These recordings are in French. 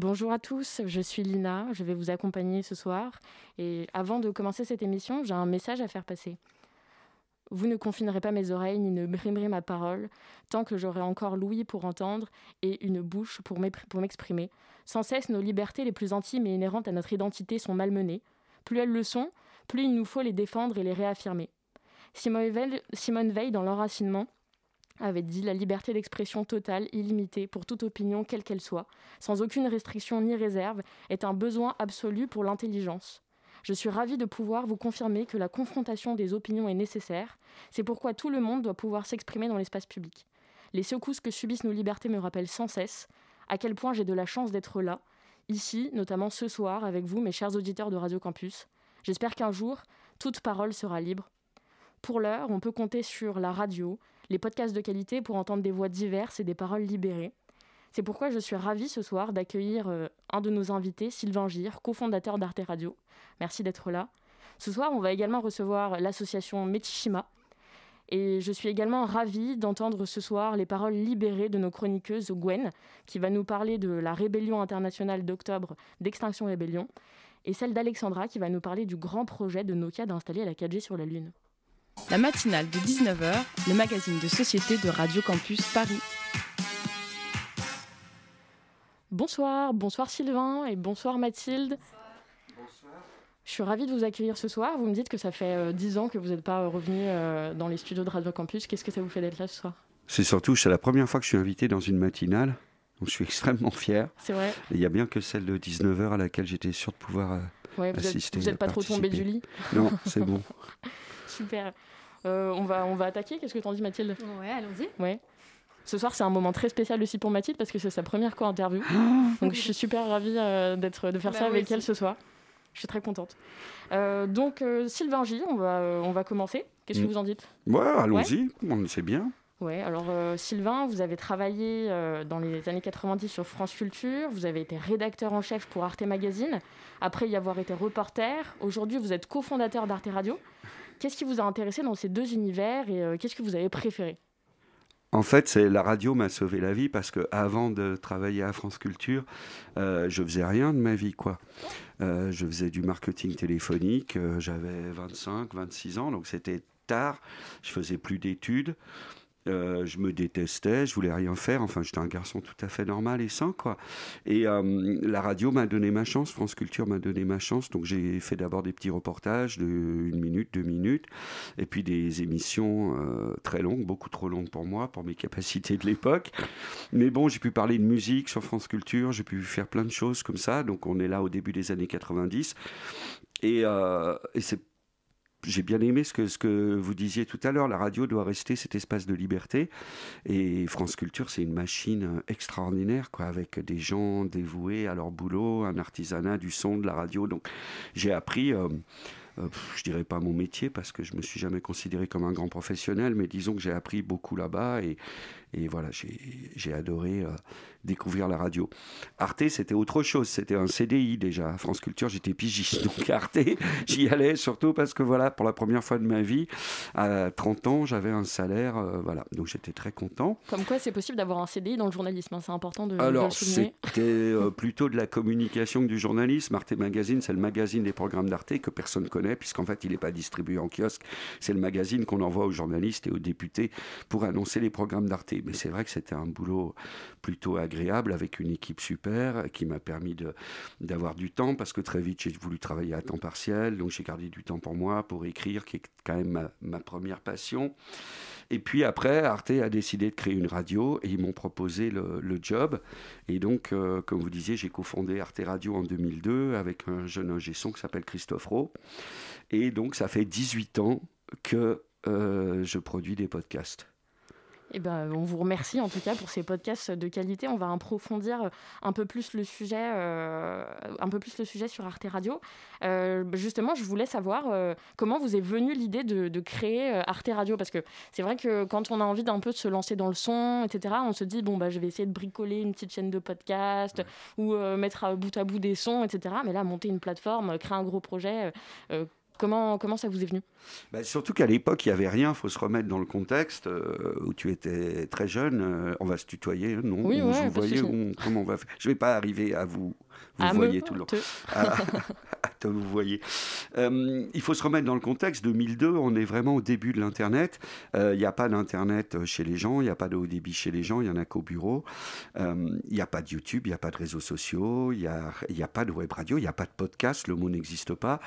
Bonjour à tous, je suis Lina, je vais vous accompagner ce soir. Et avant de commencer cette émission, j'ai un message à faire passer. Vous ne confinerez pas mes oreilles ni ne brimerez ma parole, tant que j'aurai encore l'ouïe pour entendre et une bouche pour m'exprimer. Sans cesse, nos libertés les plus intimes et inhérentes à notre identité sont malmenées. Plus elles le sont, plus il nous faut les défendre et les réaffirmer. Simone Veil, dans l'enracinement, avait dit la liberté d'expression totale, illimitée, pour toute opinion, quelle qu'elle soit, sans aucune restriction ni réserve, est un besoin absolu pour l'intelligence. Je suis ravie de pouvoir vous confirmer que la confrontation des opinions est nécessaire. C'est pourquoi tout le monde doit pouvoir s'exprimer dans l'espace public. Les secousses que subissent nos libertés me rappellent sans cesse à quel point j'ai de la chance d'être là, ici, notamment ce soir, avec vous, mes chers auditeurs de Radio Campus. J'espère qu'un jour, toute parole sera libre. Pour l'heure, on peut compter sur la radio, les podcasts de qualité pour entendre des voix diverses et des paroles libérées. C'est pourquoi je suis ravie ce soir d'accueillir euh, un de nos invités, Sylvain Gire, cofondateur d'Arte Radio. Merci d'être là. Ce soir, on va également recevoir l'association Metishima. Et je suis également ravie d'entendre ce soir les paroles libérées de nos chroniqueuses Gwen, qui va nous parler de la rébellion internationale d'octobre d'Extinction Rébellion, et celle d'Alexandra, qui va nous parler du grand projet de Nokia d'installer la 4G sur la Lune. La matinale de 19h, le magazine de société de Radio Campus Paris. Bonsoir, bonsoir Sylvain et bonsoir Mathilde. Bonsoir. Je suis ravie de vous accueillir ce soir. Vous me dites que ça fait euh, dix ans que vous n'êtes pas euh, revenu euh, dans les studios de Radio Campus. Qu'est-ce que ça vous fait d'être là ce soir? C'est surtout, c'est la première fois que je suis invité dans une matinale. Donc je suis extrêmement fier. C'est vrai. Il y a bien que celle de 19h à laquelle j'étais sûr de pouvoir assister. Vous n'êtes pas trop tombé du lit Non, c'est bon. Super. Euh, on, va, on va attaquer. Qu'est-ce que t'en dis, Mathilde? Ouais, allons-y. Ouais. Ce soir, c'est un moment très spécial aussi pour Mathilde parce que c'est sa première co-interview. donc, je suis super ravie euh, d'être, de faire bah ça avec elle ce soir. Je suis très contente. Euh, donc, Sylvain J, on va, on va commencer. Qu'est-ce que mm. vous en dites? Ouais, allons-y. On sait bien. Ouais, alors Sylvain, vous avez travaillé dans les années 90 sur France Culture, vous avez été rédacteur en chef pour Arte Magazine, après y avoir été reporter. Aujourd'hui, vous êtes cofondateur d'Arte Radio. Qu'est-ce qui vous a intéressé dans ces deux univers et euh, qu'est-ce que vous avez préféré? En fait, c'est la radio m'a sauvé la vie parce que avant de travailler à France Culture, euh, je faisais rien de ma vie, quoi. Euh, je faisais du marketing téléphonique. J'avais 25, 26 ans, donc c'était tard. Je faisais plus d'études. Euh, je me détestais, je voulais rien faire. Enfin, j'étais un garçon tout à fait normal et sain, quoi. Et euh, la radio m'a donné ma chance, France Culture m'a donné ma chance. Donc, j'ai fait d'abord des petits reportages de une minute, deux minutes, et puis des émissions euh, très longues, beaucoup trop longues pour moi, pour mes capacités de l'époque. Mais bon, j'ai pu parler de musique sur France Culture, j'ai pu faire plein de choses comme ça. Donc, on est là au début des années 90. Et, et c'est j'ai bien aimé ce que, vous disiez tout à l'heure. La radio doit rester cet espace de liberté. Et France Culture, c'est une machine extraordinaire, quoi, avec des gens dévoués à leur boulot, un artisanat du son, de la radio. Donc, j'ai appris. Euh, euh, je dirais pas mon métier parce que je me suis jamais considéré comme un grand professionnel, mais disons que j'ai appris beaucoup là-bas et, et voilà, j'ai adoré euh, découvrir la radio. Arte, c'était autre chose. C'était un CDI déjà. À France Culture, j'étais pigiste. Donc Arte, j'y allais surtout parce que voilà, pour la première fois de ma vie, à 30 ans, j'avais un salaire. Euh, voilà. Donc j'étais très content. Comme quoi, c'est possible d'avoir un CDI dans le journalisme. Hein. C'est important de, Alors, le souligner. c'était euh, plutôt de la communication que du journalisme. Arte Magazine, c'est le magazine des programmes d'Arte que personne ne connaît, puisqu'en fait, il n'est pas distribué en kiosque. C'est le magazine qu'on envoie aux journalistes et aux députés pour annoncer les programmes d'Arte. Mais c'est vrai que c'était un boulot plutôt agréable avec une équipe super qui m'a permis d'avoir du temps parce que très vite j'ai voulu travailler à temps partiel. Donc j'ai gardé du temps pour moi, pour écrire, qui est quand même ma, première passion. Et puis après, Arte a décidé de créer une radio et ils m'ont proposé le, job. Et donc, euh, comme vous disiez, j'ai cofondé Arte Radio en 2002 avec un jeune ingé son qui s'appelle Christophe Rowe. Et donc, ça fait 18 ans que euh, je produis des podcasts. Eh ben, on vous remercie en tout cas pour ces podcasts de qualité. On va approfondir un peu plus le sujet, euh, un peu plus le sujet sur Arte Radio. Euh, justement, je voulais savoir euh, comment vous est venue l'idée de, créer Arte Radio? Parce que c'est vrai que quand on a envie d'un peu de se lancer dans le son, etc., on se dit bon bah je vais essayer de bricoler une petite chaîne de podcast ou mettre à bout à bout des sons, etc. Mais là, monter une plateforme, créer un gros projet Comment, comment ça vous est venu? Bah, Surtout qu'à l'époque, il n'y avait rien, il faut se remettre dans le contexte où tu étais très jeune. on va se tutoyer, non Oui, on, vous voyez comment on va faire. Je ne vais pas arriver à vous vous voyez tout le temps. vous voyez. Euh, il faut se remettre dans le contexte. 2002, on est vraiment au début de l'Internet. Euh, il n'y a pas d'Internet chez les gens, il n'y a pas de haut débit chez les gens, il n'y en a qu'au bureau. Euh, il n'y a pas de YouTube, il n'y a pas de réseaux sociaux, il n'y a, a, pas de web radio, il n'y a pas de podcast, le mot n'existe pas.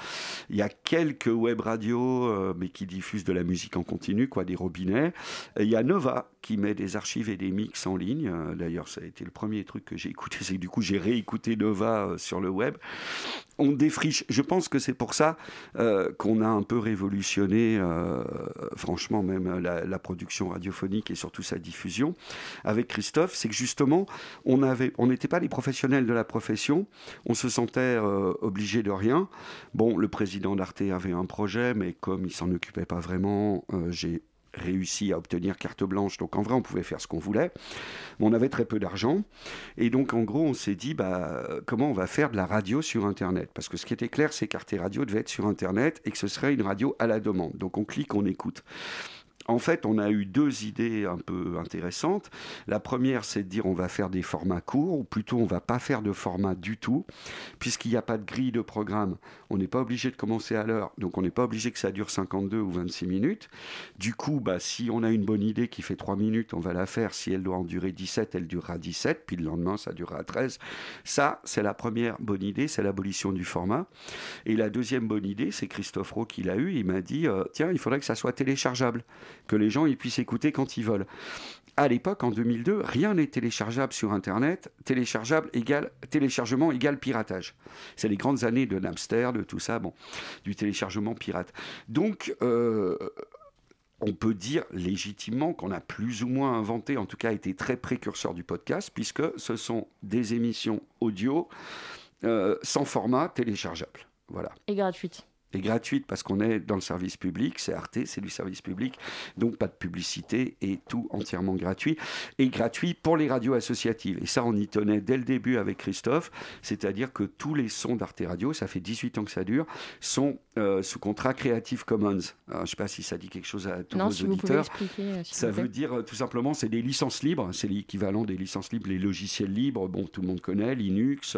Il y a quelques web radios, mais qui diffusent de la musique en continu, quoi, des robinets. Il y a Nova qui met des archives et des mix en ligne. D'ailleurs, ça a été le premier truc que j'ai écouté. C'est du coup, j'ai réécouté Nova euh, sur le web. On défriche. Je pense que c'est pour ça euh, qu'on a un peu révolutionné, euh, franchement, même la, production radiophonique et surtout sa diffusion avec Christophe. C'est que justement, on n'était pas les professionnels de la profession. On se sentait obligé de rien. Bon, le président d'Arte avait un projet, mais comme il s'en occupait pas vraiment, j'ai réussi à obtenir carte blanche. Donc en vrai, on pouvait faire ce qu'on voulait. Mais on avait très peu d'argent. Et donc en gros, on s'est dit, bah, comment on va faire de la radio sur Internet? Parce que ce qui était clair, c'est qu'Arte Radio devait être sur Internet et que ce serait une radio à la demande. Donc on clique, on écoute. En fait, on a eu deux idées un peu intéressantes. La première, c'est de dire on va faire des formats courts, ou plutôt on va pas faire de format du tout, puisqu'il n'y a pas de grille de programme. On n'est pas obligé de commencer à l'heure, donc on n'est pas obligé que ça dure 52 ou 26 minutes. Du coup, bah, si on a une bonne idée qui fait 3 minutes, on va la faire. Si elle doit en durer 17, elle durera 17, puis le lendemain, ça durera 13. Ça, c'est la première bonne idée, c'est l'abolition du format. Et la deuxième bonne idée, c'est Christophe Rowe qui l'a eu, il m'a dit, euh, tiens, il faudrait que ça soit téléchargeable que les gens ils puissent écouter quand ils veulent. À l'époque, en 2002, rien n'est téléchargeable sur Internet. Téléchargeable égale téléchargement égale piratage. C'est les grandes années de Napster, de tout ça, du téléchargement pirate. Donc, euh, on peut dire légitimement qu'on a plus ou moins inventé, en tout cas été très précurseur du podcast, puisque ce sont des émissions audio euh, sans format téléchargeable. Voilà. Et gratuites est gratuite parce qu'on est dans le service public, c'est Arte, c'est du service public, donc pas de publicité et tout entièrement gratuit. Et gratuit pour les radios associatives. Et ça, on y tenait dès le début avec Christophe, c'est-à-dire que tous les sons d'Arte Radio, ça fait 18 ans que ça dure, sont euh, sous contrat Creative Commons. je ne sais pas si ça dit quelque chose à tous non, vos si auditeurs. Vous pouvez expliquer, ça veut dire euh, tout simplement, c'est des licences libres, c'est l'équivalent des licences libres, les logiciels libres, bon, tout le monde connaît, Linux.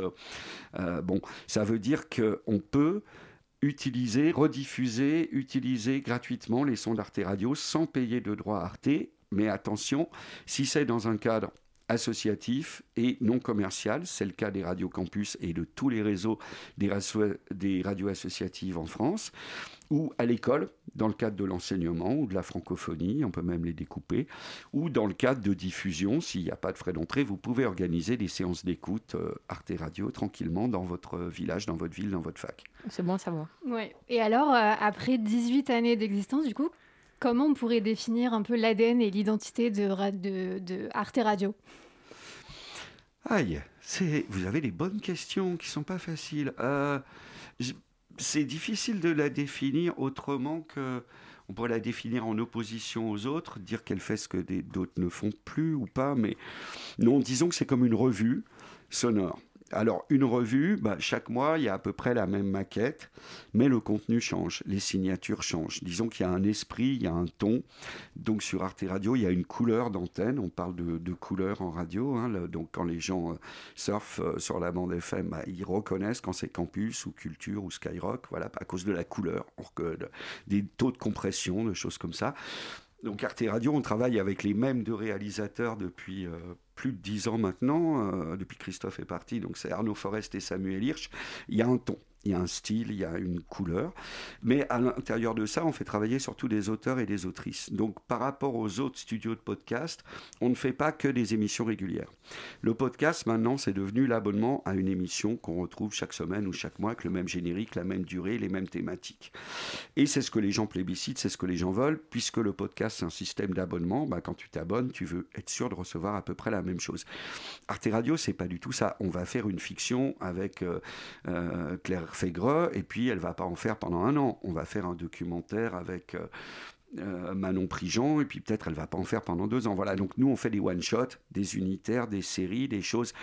Euh, bon, ça veut dire qu'on peut utiliser, rediffuser, utiliser gratuitement les sons d'Arte Radio sans payer de droits Arte. Mais attention, si c'est dans un cadre associatif et non commercial, c'est le cas des radios campus et de tous les réseaux des radios associatives en France, ou à l'école, dans le cadre de l'enseignement ou de la francophonie, on peut même les découper, ou dans le cadre de diffusion, s'il n'y a pas de frais d'entrée, vous pouvez organiser des séances d'écoute euh, Arte Radio tranquillement dans votre village, dans votre ville, dans votre fac. C'est bon à savoir. Ouais. Et alors, euh, après 18 années d'existence, du coup, comment on pourrait définir un peu l'ADN et l'identité de, de, de, Arte Radio? Aïe, vous avez des bonnes questions qui sont pas faciles. Euh, c'est difficile de la définir autrement que on pourrait la définir en opposition aux autres, dire qu'elle fait ce que d'autres ne font plus ou pas, mais non, disons que c'est comme une revue sonore. Alors, une revue, bah, chaque mois, il y a à peu près la même maquette, mais le contenu change, les signatures changent. Disons qu'il y a un esprit, il y a un ton. Donc, sur Arte Radio, il y a une couleur d'antenne. On parle de, couleur en radio. Hein, donc, quand les gens euh, surfent euh, sur la bande FM, bah, ils reconnaissent quand c'est campus ou culture ou Skyrock, voilà, à cause de la couleur, des taux de compression, de choses comme ça. Donc Arte Radio, on travaille avec les mêmes deux réalisateurs depuis euh, plus de dix ans maintenant, euh, depuis que Christophe est parti. Donc c'est Arnaud Forest et Samuel Hirsch. Il y a un ton il y a un style, il y a une couleur. Mais à l'intérieur de ça, on fait travailler surtout des auteurs et des autrices. Donc par rapport aux autres studios de podcast, on ne fait pas que des émissions régulières. Le podcast, maintenant, c'est devenu l'abonnement à une émission qu'on retrouve chaque semaine ou chaque mois avec le même générique, la même durée, les mêmes thématiques. Et c'est ce que les gens plébiscitent, c'est ce que les gens veulent, puisque le podcast, c'est un système d'abonnement. Bah, quand tu t'abonnes, tu veux être sûr de recevoir à peu près la même chose. Arte Radio, c'est pas du tout ça. On va faire une fiction avec euh, euh, Claire fait et puis elle va pas en faire pendant un an. On va faire un documentaire avec euh, euh, Manon Prigent, et puis peut-être elle va pas en faire pendant deux ans. Voilà, donc nous on fait des one-shots, des unitaires, des séries, des choses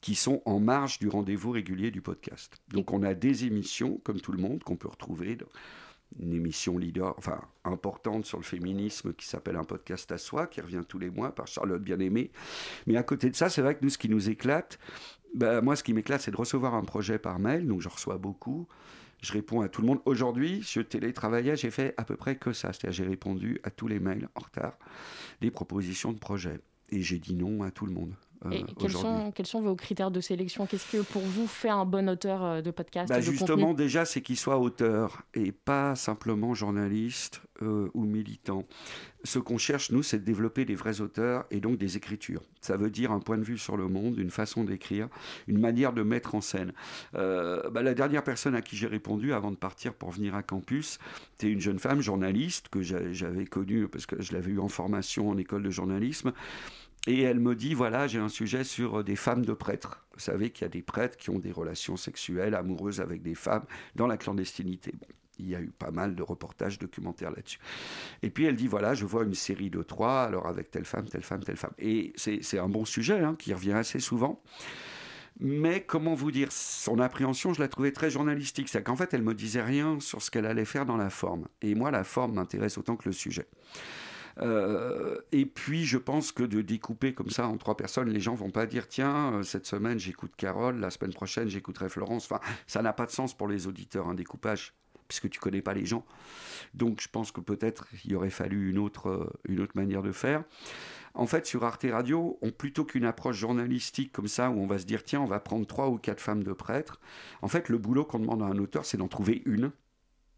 qui sont en marge du rendez-vous régulier du podcast. Donc on a des émissions, comme tout le monde, qu'on peut retrouver une émission leader, enfin importante sur le féminisme qui s'appelle Un podcast à soi, qui revient tous les mois par Charlotte Bien-Aimée. Mais à côté de ça, c'est vrai que nous, ce qui nous éclate, bah, moi, ce qui m'éclate, c'est de recevoir un projet par mail, donc je reçois beaucoup. Je réponds à tout le monde. Aujourd'hui, je télétravaillais, j'ai fait à peu près que ça. C'est-à-dire, j'ai répondu à tous les mails en retard, des propositions de projets. Et j'ai dit non à tout le monde. Euh, et quels sont, quels sont, vos critères de sélection? Qu'est-ce que pour vous fait un bon auteur euh, de podcast bah, Justement, déjà, c'est qu'il soit auteur et pas simplement journaliste euh, ou militant. Ce qu'on cherche, nous, c'est de développer des vrais auteurs et donc des écritures. Ça veut dire un point de vue sur le monde, une façon d'écrire, une manière de mettre en scène. Bah, la dernière personne à qui j'ai répondu avant de partir pour venir à campus, c'était une jeune femme journaliste que j'avais connue parce que je l'avais eu en formation en école de journalisme et elle me dit, voilà, j'ai un sujet sur euh, des femmes de prêtres. Vous savez qu'il y a des prêtres qui ont des relations sexuelles, amoureuses avec des femmes dans la clandestinité. Bon, il y a eu pas mal de reportages documentaires là-dessus. Et puis elle dit, voilà, je vois une série de trois, alors avec telle femme, telle femme, telle femme. Et c'est un bon sujet hein, qui revient assez souvent. Mais comment vous dire, son appréhension, je la trouvais très journalistique. C'est qu'en fait, elle me disait rien sur ce qu'elle allait faire dans la forme. Et moi, la forme m'intéresse autant que le sujet. Euh, et puis, je pense que de découper comme ça en trois personnes, les gens vont pas dire tiens, euh, cette semaine j'écoute Carole, la semaine prochaine j'écouterai Florence. Enfin, ça n'a pas de sens pour les auditeurs, un découpage, puisque tu connais pas les gens. Donc, je pense que peut-être il aurait fallu une autre, euh, une autre manière de faire. En fait, sur Arte Radio, on, plutôt qu'une approche journalistique comme ça, où on va se dire, tiens, on va prendre trois ou quatre femmes de prêtres, en fait, le boulot qu'on demande à un auteur, c'est d'en trouver une,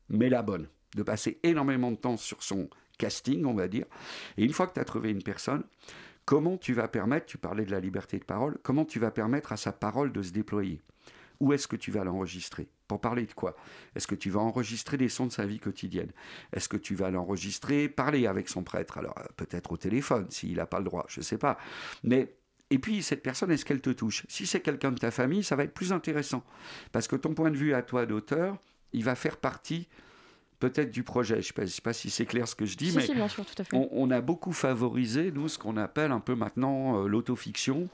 mais la bonne, de passer énormément de temps sur son casting, on va dire. Et une fois que tu as trouvé une personne, comment tu vas permettre, tu parlais de la liberté de parole, comment tu vas permettre à sa parole de se déployer? Où est-ce que tu vas l'enregistrer? Pour parler de quoi? Est-ce que tu vas enregistrer des sons de sa vie quotidienne? Est-ce que tu vas l'enregistrer, parler avec son prêtre? Alors euh, peut-être au téléphone, s'il n'a pas le droit, je ne sais pas. Mais et puis, cette personne, est-ce qu'elle te touche? Si c'est quelqu'un de ta famille, ça va être plus intéressant. Parce que ton point de vue à toi d'auteur, il va faire partie peut-être du projet. Je ne sais, pas si c'est clair ce que je dis, mais On, a beaucoup favorisé, nous, ce qu'on appelle un peu maintenant euh, l'autofiction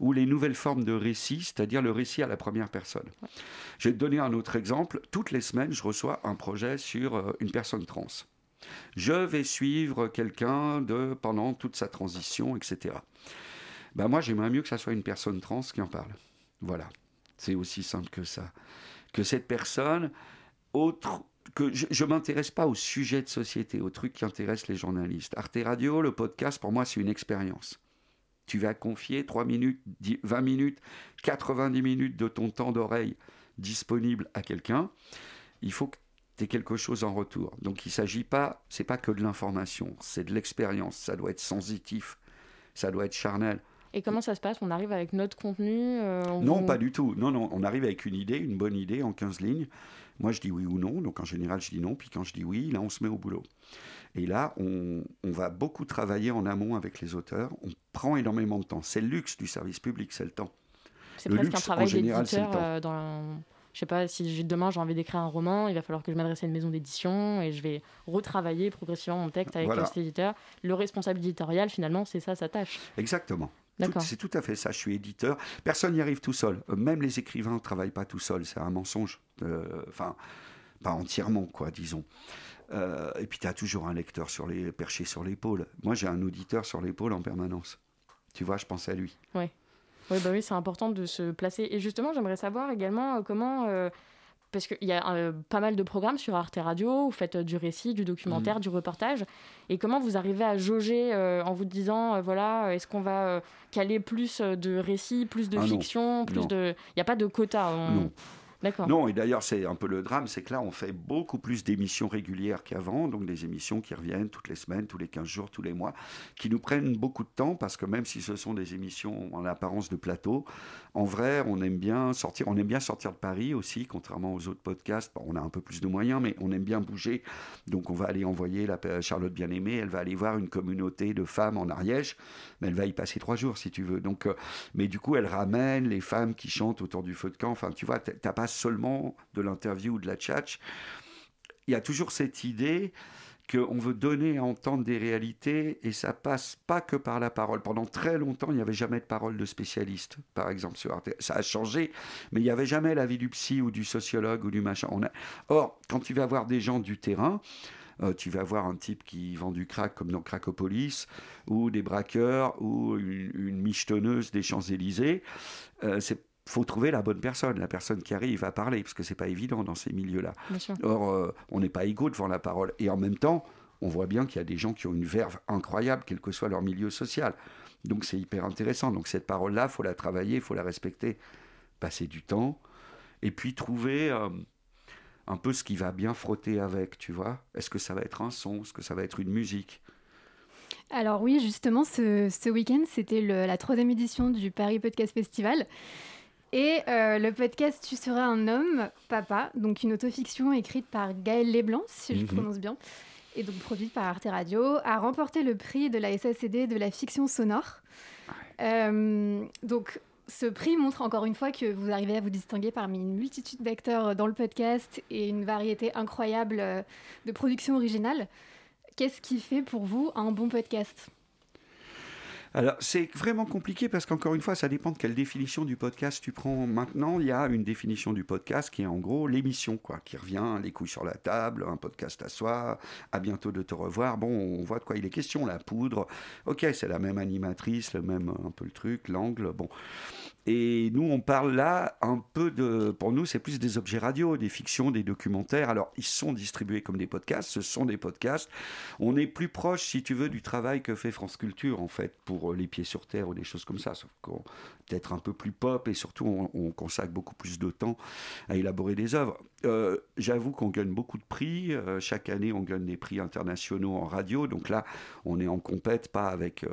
ou les nouvelles formes de récit, c'est-à-dire le récit à la première personne. Je vais te donner un autre exemple. Toutes les semaines, je reçois un projet sur euh, une personne trans. Je vais suivre quelqu'un de pendant toute sa transition, etc. Ben moi, j'aimerais mieux que ça soit une personne trans qui en parle. Voilà, c'est aussi simple que ça. Que cette personne, autre que je ne m'intéresse pas au sujet de société, aux trucs qui intéressent les journalistes. Arte Radio, le podcast, pour moi, c'est une expérience. Tu vas confier 3 minutes, 20 minutes, 90 minutes de ton temps d'oreille disponible à quelqu'un. Il faut que tu aies quelque chose en retour. Donc il ne s'agit pas, c'est pas que de l'information, c'est de l'expérience. Ça doit être sensitif, ça doit être charnel. Et comment ça se passe? On arrive avec notre contenu euh, Non, pas du tout. Non, non, on arrive avec une idée, une bonne idée en 15 lignes. Moi, je dis oui ou non. Donc, en général, je dis non. Puis, quand je dis oui, là, on se met au boulot. Et là, on, va beaucoup travailler en amont avec les auteurs. On prend énormément de temps. C'est le luxe du service public, c'est le temps. C'est presque un travail d'éditeur euh, dans je sais pas si demain j'ai envie d'écrire un roman, il va falloir que je m'adresse à une maison d'édition et je vais retravailler progressivement mon texte avec cet éditeur. Le responsable éditorial, finalement, c'est ça sa tâche. Exactement. C'est tout à fait ça. Je suis éditeur. Personne n'y arrive tout seul. Euh, même les écrivains ne travaillent pas tout seuls. C'est un mensonge. Euh, enfin, pas entièrement, quoi, disons. Euh, et puis, tu as toujours un lecteur sur les, perché sur l'épaule. Moi, j'ai un auditeur sur l'épaule en permanence. Tu vois, je pense à lui. Ouais. Oui, bah oui, c'est important de se placer. Et justement, j'aimerais savoir également comment parce qu'il y a euh, pas mal de programmes sur Arte Radio, vous faites euh, du récit, du documentaire, mm. du reportage, et comment vous arrivez à jauger euh, en vous disant, voilà, est-ce qu'on va caler plus de récits, plus de ah fiction, plus de... Il n'y a pas de quota. Non. Non, et d'ailleurs, c'est un peu le drame, c'est que là, on fait beaucoup plus d'émissions régulières qu'avant, donc des émissions qui reviennent toutes les semaines, tous les 15 jours, tous les mois, qui nous prennent beaucoup de temps, parce que même si ce sont des émissions en apparence de plateau, en vrai, on aime bien sortir, on aime bien sortir de Paris aussi, contrairement aux autres podcasts. on a un peu plus de moyens, mais on aime bien bouger. Donc, on va aller envoyer la Charlotte Bien-Aimée, elle va aller voir une communauté de femmes en Ariège, mais elle va y passer trois jours, si tu veux. Donc, euh, mais du coup, elle ramène les femmes qui chantent autour du feu de camp. Enfin, tu vois, t'as pas seulement de l'interview ou de la tchatch. Il y a toujours cette idée qu'on veut donner à entendre des réalités et ça passe pas que par la parole. Pendant très longtemps, il n'y avait jamais de parole de spécialiste, par exemple. Ça a changé, mais il n'y avait jamais l'avis du psy ou du sociologue ou du machin. Or, quand tu vas voir des gens du terrain, euh, tu vas voir un type qui vend du crack comme dans Cracopolis, ou des braqueurs, ou une, une michetonneuse des Champs-Élysées. Euh, c'est faut trouver la bonne personne, la personne qui arrive à parler, parce que c'est pas évident dans ces milieux-là. Or, euh, on n'est pas égaux devant la parole. Et en même temps, on voit bien qu'il y a des gens qui ont une verve incroyable, quel que soit leur milieu social. Donc c'est hyper intéressant. Donc cette parole-là, faut la travailler, il faut la respecter, passer du temps, et puis trouver euh, un peu ce qui va bien frotter avec, tu vois. Est-ce que ça va être un son? Est-ce que ça va être une musique? Alors oui, justement, ce, ce week-end, c'était la troisième édition du Paris Podcast Festival. Et euh, le podcast Tu seras un homme, papa, donc une autofiction écrite par Gaël Leblanc, si je mhm. prononce bien, et donc produite par Arte Radio, a remporté le prix de la SACD de la fiction sonore. Euh, donc ce prix montre encore une fois que vous arrivez à vous distinguer parmi une multitude d'acteurs dans le podcast et une variété incroyable euh, de productions originales. Qu'est-ce qui fait pour vous un bon podcast? Alors, c'est vraiment compliqué parce qu'encore une fois, ça dépend de quelle définition du podcast tu prends. Maintenant, il y a une définition du podcast qui est en gros l'émission, quoi, qui revient, les couilles sur la table, un podcast à soi, à bientôt de te revoir. Bon, on voit de quoi il est question, la poudre. Ok, c'est la même animatrice, le même, un peu le truc, l'angle. Bon. Et nous, on parle là un peu de. Pour nous, c'est plus des objets radio, des fictions, des documentaires. Alors, ils sont distribués comme des podcasts, ce sont des podcasts. On est plus proche, si tu veux, du travail que fait France Culture, en fait, pour euh, Les Pieds sur Terre ou des choses comme ça. Sauf qu'on peut-être un peu plus pop et surtout, on, consacre beaucoup plus de temps à élaborer des œuvres. Euh, j'avoue qu'on gagne beaucoup de prix. Euh, chaque année, on gagne des prix internationaux en radio. Donc là, on est en compète, pas avec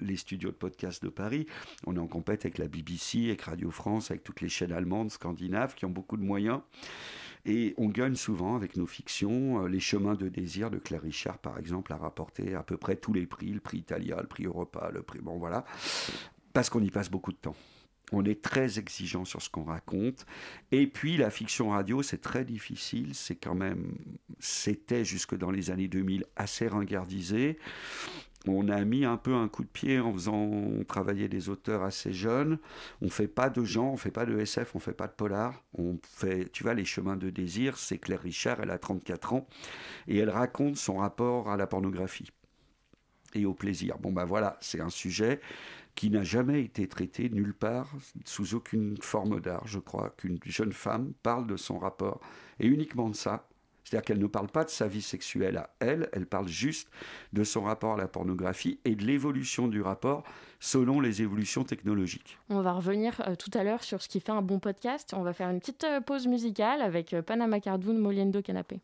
les studios de podcast de Paris. On est en compète avec la BBC, avec Radio France, avec toutes les chaînes allemandes, scandinaves, qui ont beaucoup de moyens. Et on gagne souvent avec nos fictions. Euh, les chemins de désir de Claire Richard, par exemple, a rapporté à peu près tous les prix, le prix Italia, le prix Europa, le prix... Bon, voilà. Parce qu'on y passe beaucoup de temps. On est très exigeant sur ce qu'on raconte. Et puis la fiction radio, c'est très difficile. C'est quand même, c'était jusque dans les années 2000 assez ringardisé on a mis un peu un coup de pied en faisant travailler des auteurs assez jeunes. On fait pas de genre, on fait pas de SF, on fait pas de polar. On fait, tu vois, les chemins de désir. C'est Claire Richard, elle a 34 ans et elle raconte son rapport à la pornographie et au plaisir. Bon ben voilà, c'est un sujet qui n'a jamais été traité nulle part, sous aucune forme d'art, je crois, qu'une jeune femme parle de son rapport, et uniquement de ça, c'est-à-dire qu'elle ne parle pas de sa vie sexuelle à elle, elle parle juste de son rapport à la pornographie et de l'évolution du rapport selon les évolutions technologiques. On va revenir euh, tout à l'heure sur ce qui fait un bon podcast. On va faire une petite euh, pause musicale avec euh, Panama Cardoon, Moliendo Canapé.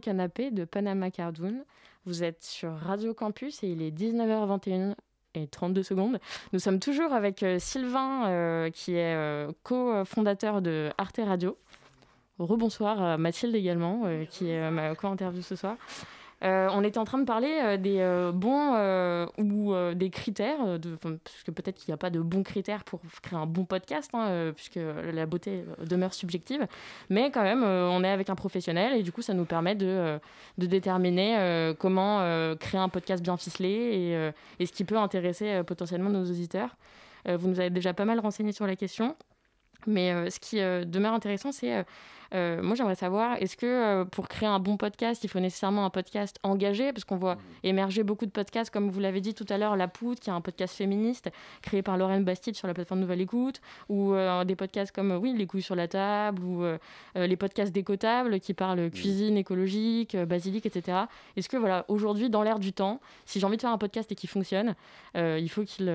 Canapé de Panama Cardoon. Vous êtes sur Radio Campus et il est 19h21 et 32 secondes. Nous sommes toujours avec euh, Sylvain, euh, qui est euh, co-fondateur de Arte Radio. Rebonsoir Mathilde également, qui ma co-interview ce soir. Euh, on était en train de parler euh, des euh, bons ou des critères, de, parce que peut-être qu'il n'y a pas de bons critères pour créer un bon podcast, hein, puisque la beauté demeure subjective. Mais quand même, on est avec un professionnel et du coup, ça nous permet de, déterminer comment créer un podcast bien ficelé et, ce qui peut intéresser potentiellement nos auditeurs. vous nous avez déjà pas mal renseigné sur la question. Mais ce qui demeure intéressant, c'est moi, j'aimerais savoir, est-ce que euh, pour créer un bon podcast, il faut nécessairement un podcast engagé? Parce qu'on voit mmh. émerger beaucoup de podcasts, comme vous l'avez dit tout à l'heure, La Poudre, qui est un podcast féministe créé par Lorraine Bastide sur la plateforme Nouvelle Écoute, ou euh, des podcasts comme oui, Les couilles sur la table, ou les podcasts décotables qui parlent mmh. cuisine écologique, basilic, etc. Est-ce que, voilà, aujourd'hui, dans l'ère du temps, si j'ai envie de faire un podcast et qui fonctionne, il faut qu'il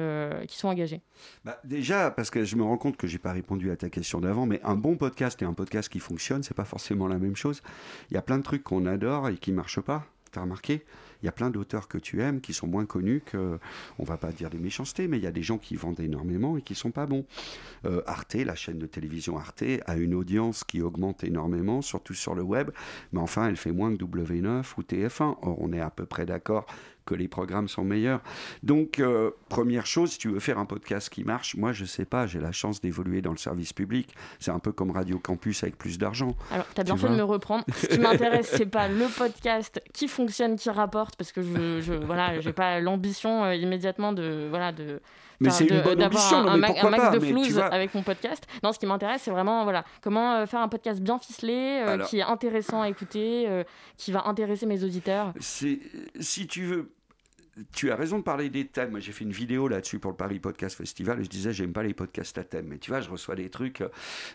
soit engagé? Bah, Déjà, parce que je me rends compte que j'ai pas répondu à ta question d'avant, mais un bon podcast et un podcast qui fonctionne, c'est pas forcément la même chose. Il y a plein de trucs qu'on adore et qui marchent pas. T'as remarqué? Il y a plein d'auteurs que tu aimes qui sont moins connus que, on va pas dire des méchancetés, mais il y a des gens qui vendent énormément et qui sont pas bons. Euh, Arte, la chaîne de télévision Arte, a une audience qui augmente énormément, surtout sur le web, mais enfin elle fait moins que W9 ou TF1. Or on est à peu près d'accord que les programmes sont meilleurs. Donc, euh, première chose, si tu veux faire un podcast qui marche, moi, je sais pas, j'ai la chance d'évoluer dans le service public. C'est un peu comme Radio Campus avec plus d'argent. Alors, tu as bien fait de me reprendre. Ce qui m'intéresse, c'est pas le podcast qui fonctionne, qui rapporte, parce que je, je voilà, j'ai pas l'ambition euh, immédiatement de, voilà, de mais c'est une bonne ambition, un, max de flouze avec mon podcast. Non, ce qui m'intéresse, c'est vraiment voilà, comment euh, faire un podcast bien ficelé, qui est intéressant à écouter, qui va intéresser mes auditeurs. Si tu veux tu as raison de parler des thèmes. J'ai fait une vidéo là-dessus pour le Paris Podcast Festival et je disais, j'aime pas les podcasts à thème. Mais tu vois, je reçois des trucs. Euh,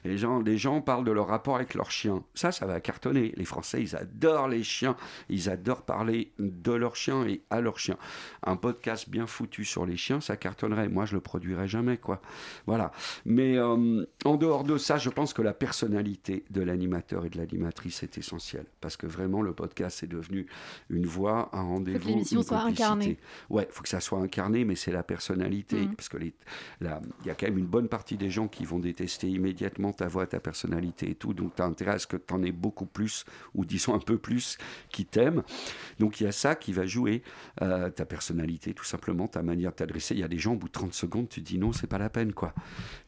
les gens, les gens parlent de leur rapport avec leurs chiens. Ça, ça va cartonner. Les Français, ils adorent les chiens. Ils adorent parler de leurs chiens et à leurs chiens. Un podcast bien foutu sur les chiens, ça cartonnerait. Moi, je le produirais jamais, quoi. Voilà. Mais euh, en dehors de ça, je pense que la personnalité de l'animateur et de l'animatrice est essentielle. Parce que vraiment, le podcast est devenu une voix, un rendez-vous. Que l'émission soit incarnée. Ouais, il faut que ça soit incarné, mais c'est la personnalité. Mm. Parce que il y a quand même une bonne partie des gens qui vont détester immédiatement ta voix, ta personnalité et tout. Donc, tu as intérêt à ce que tu en aies beaucoup plus, ou disons un peu plus, qui t'aiment. Donc, il y a ça qui va jouer euh, ta personnalité, tout simplement, ta manière de t'adresser. Il y a des gens, au bout de 30 secondes, tu dis non, c'est pas la peine, quoi.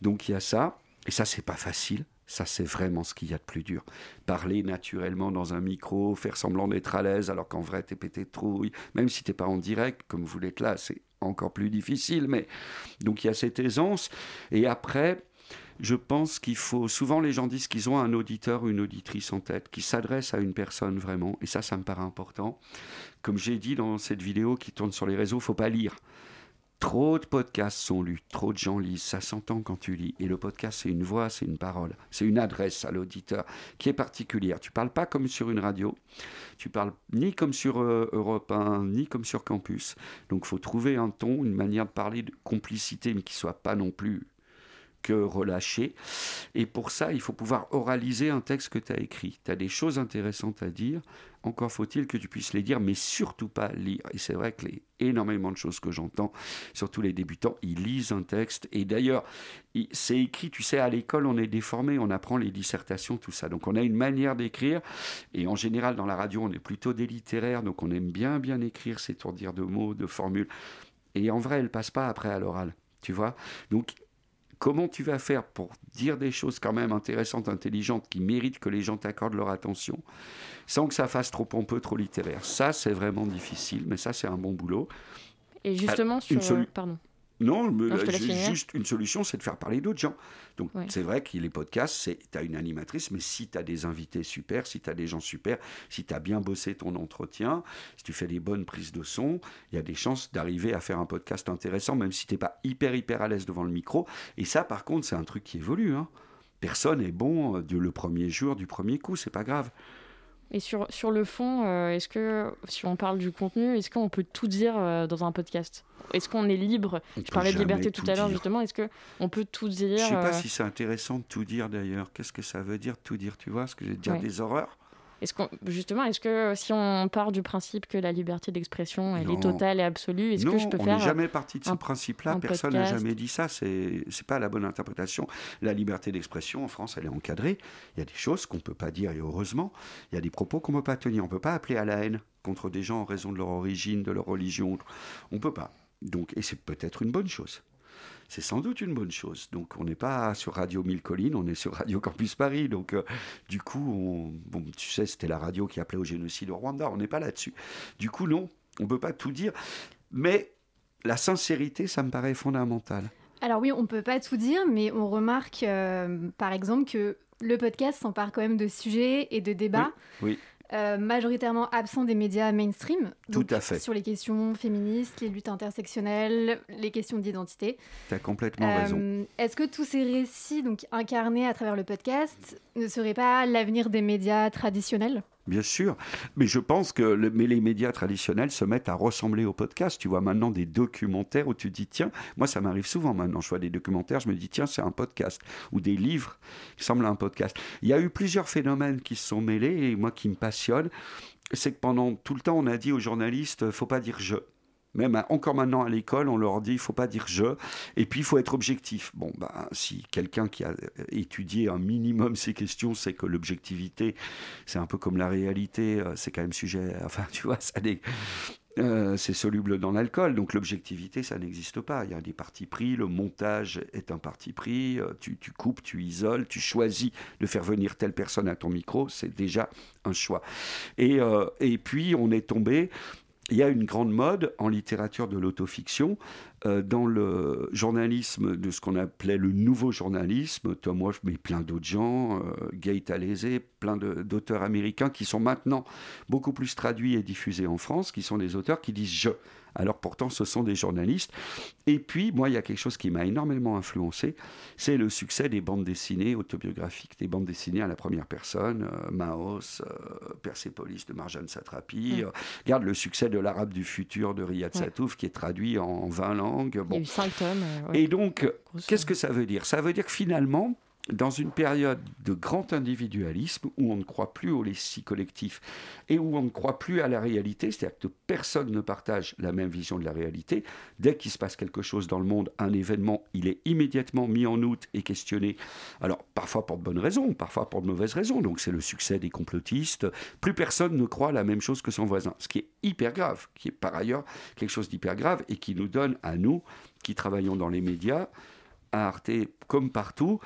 Donc, il y a ça. Et ça, c'est pas facile. Ça, c'est vraiment ce qu'il y a de plus dur. Parler naturellement dans un micro, faire semblant d'être à l'aise alors qu'en vrai, t'es pété de trouille. Même si t'es pas en direct, comme vous l'êtes là, c'est encore plus difficile. Mais donc, il y a cette aisance. Et après, je pense qu'il faut. Souvent, les gens disent qu'ils ont un auditeur ou une auditrice en tête qui s'adresse à une personne vraiment. Et ça, ça me paraît important. Comme j'ai dit dans cette vidéo qui tourne sur les réseaux, faut pas lire. Trop de podcasts sont lus, trop de gens lisent, ça s'entend quand tu lis. Et le podcast, c'est une voix, c'est une parole, c'est une adresse à l'auditeur qui est particulière. Tu parles pas comme sur une radio, tu parles ni comme sur euh, Europe 1, ni comme sur Campus. Donc, faut trouver un ton, une manière de parler de complicité, mais qui soit pas non plus relâché. Et pour ça, il faut pouvoir oraliser un texte que tu as écrit. Tu as des choses intéressantes à dire, encore faut-il que tu puisses les dire, mais surtout pas lire. Et c'est vrai que les énormément de choses que j'entends, surtout les débutants, ils lisent un texte. Et d'ailleurs, c'est écrit, tu sais, à l'école, on est déformé, on apprend les dissertations, tout ça. Donc on a une manière d'écrire. Et en général, dans la radio, on est plutôt des littéraires, donc on aime bien, bien écrire dire de mots, de formules. Et en vrai, elles passent pas après à l'oral. Tu vois Donc Comment tu vas faire pour dire des choses quand même intéressantes, intelligentes, qui méritent que les gens t'accordent leur attention, sans que ça fasse trop pompeux, trop littéraire? Ça, c'est vraiment difficile, mais ça, c'est un bon boulot. Et justement, sur... Pardon. Non, juste une solution, c'est de faire parler d'autres gens. Donc c'est vrai que les podcasts, tu as une animatrice, mais si tu as des invités super, si tu as des gens super, si tu as bien bossé ton entretien, si tu fais des bonnes prises de son, il y a des chances d'arriver à faire un podcast intéressant, même si tu n'es pas hyper, hyper à l'aise devant le micro. Et ça, par contre, c'est un truc qui évolue. Hein. Personne est bon euh, le premier jour, du premier coup, c'est pas grave. Et sur, sur le fond, euh, est-ce que, si on parle du contenu, est-ce qu'on peut tout dire euh, dans un podcast? Est-ce qu'on est libre? Je parlais de liberté tout à l'heure, justement. Est-ce qu'on peut tout dire Je ne sais pas euh, si c'est intéressant de tout dire, d'ailleurs. Qu'est-ce que ça veut dire, tout dire? Tu vois ce que je veux dire? Des horreurs? Est-ce qu'on, justement, est-ce que si on part du principe que la liberté d'expression elle est totale et absolue, est-ce que je peux on faire n'est jamais parti de ce principe-là. Personne n'a jamais dit ça. C'est c'est pas la bonne interprétation. La liberté d'expression en France, elle est encadrée. Il y a des choses qu'on peut pas dire et heureusement, il y a des propos qu'on peut pas tenir. On peut pas appeler à la haine contre des gens en raison de leur origine, de leur religion. On peut pas. Donc, et c'est peut-être une bonne chose c'est sans doute une bonne chose. Donc on n'est pas sur Radio Mille Collines, on est sur Radio Campus Paris. Donc euh, du coup, bon, tu sais, c'était la radio qui appelait au génocide au Rwanda, on n'est pas là-dessus. Du coup, non, on ne peut pas tout dire. Mais la sincérité, ça me paraît fondamental. Alors oui, on ne peut pas tout dire, mais on remarque euh, par exemple que le podcast s'empare quand même de sujets et de débats. oui. Euh, majoritairement absent des médias mainstream. Tout à fait. Sur les questions féministes, les luttes intersectionnelles, les questions d'identité. Tu as complètement raison. Euh, est-ce que tous ces récits donc, incarnés à travers le podcast ne seraient pas l'avenir des médias traditionnels? Bien sûr, mais je pense que mais les médias traditionnels se mettent à ressembler au podcast. Tu vois maintenant des documentaires où tu dis tiens, moi ça m'arrive souvent maintenant, je vois des documentaires, je me dis tiens c'est un podcast ou des livres qui semblent un podcast. Il y a eu plusieurs phénomènes qui se sont mêlés et moi qui me passionne, c'est que pendant tout le temps on a dit aux journalistes faut pas dire je. Même encore maintenant à l'école, on leur dit il faut pas dire je, et puis il faut être objectif. Bon, ben, si quelqu'un qui a étudié un minimum ces questions sait que l'objectivité, c'est un peu comme la réalité, euh, c'est quand même sujet. Enfin, tu vois, ça euh, c'est soluble dans l'alcool, donc l'objectivité, ça n'existe pas. Il y a des partis pris, le montage est un parti pris, euh, tu, tu, coupes, tu isoles, tu choisis de faire venir telle personne à ton micro, c'est déjà un choix. Et, et puis, on est tombé il y a une grande mode en littérature de l'autofiction, euh, dans le journalisme de ce qu'on appelait le nouveau journalisme, Tom Wolfe, mais plein d'autres gens, euh, Gay Talese, plein d'auteurs américains qui sont maintenant beaucoup plus traduits et diffusés en France, qui sont des auteurs qui disent je alors pourtant ce sont des journalistes. Et puis, moi, il y a quelque chose qui m'a énormément influencé, c'est le succès des bandes dessinées autobiographiques, des bandes dessinées à la première personne, euh, Maos, euh, Persepolis de Marjane Satrapi, mm. euh, regarde le succès de l'arabe du futur de Riyad Satouf, qui est traduit en 20 langues. Bon. Il y a eu 5 tomes. Et donc, qu'est-ce que ça veut dire? Ça veut dire que finalement, dans une période de grand individualisme où on ne croit plus au récit collectif et où on ne croit plus à la réalité, c'est-à-dire que personne ne partage la même vision de la réalité, dès qu'il se passe quelque chose dans le monde, un événement, il est immédiatement mis en doute et questionné. Alors parfois pour de bonnes raisons, parfois pour de mauvaises raisons. Donc c'est le succès des complotistes. Plus personne ne croit la même chose que son voisin, ce qui est hyper grave, qui est par ailleurs quelque chose d'hyper grave et qui nous donne à nous qui travaillons dans les médias, à Arte comme partout,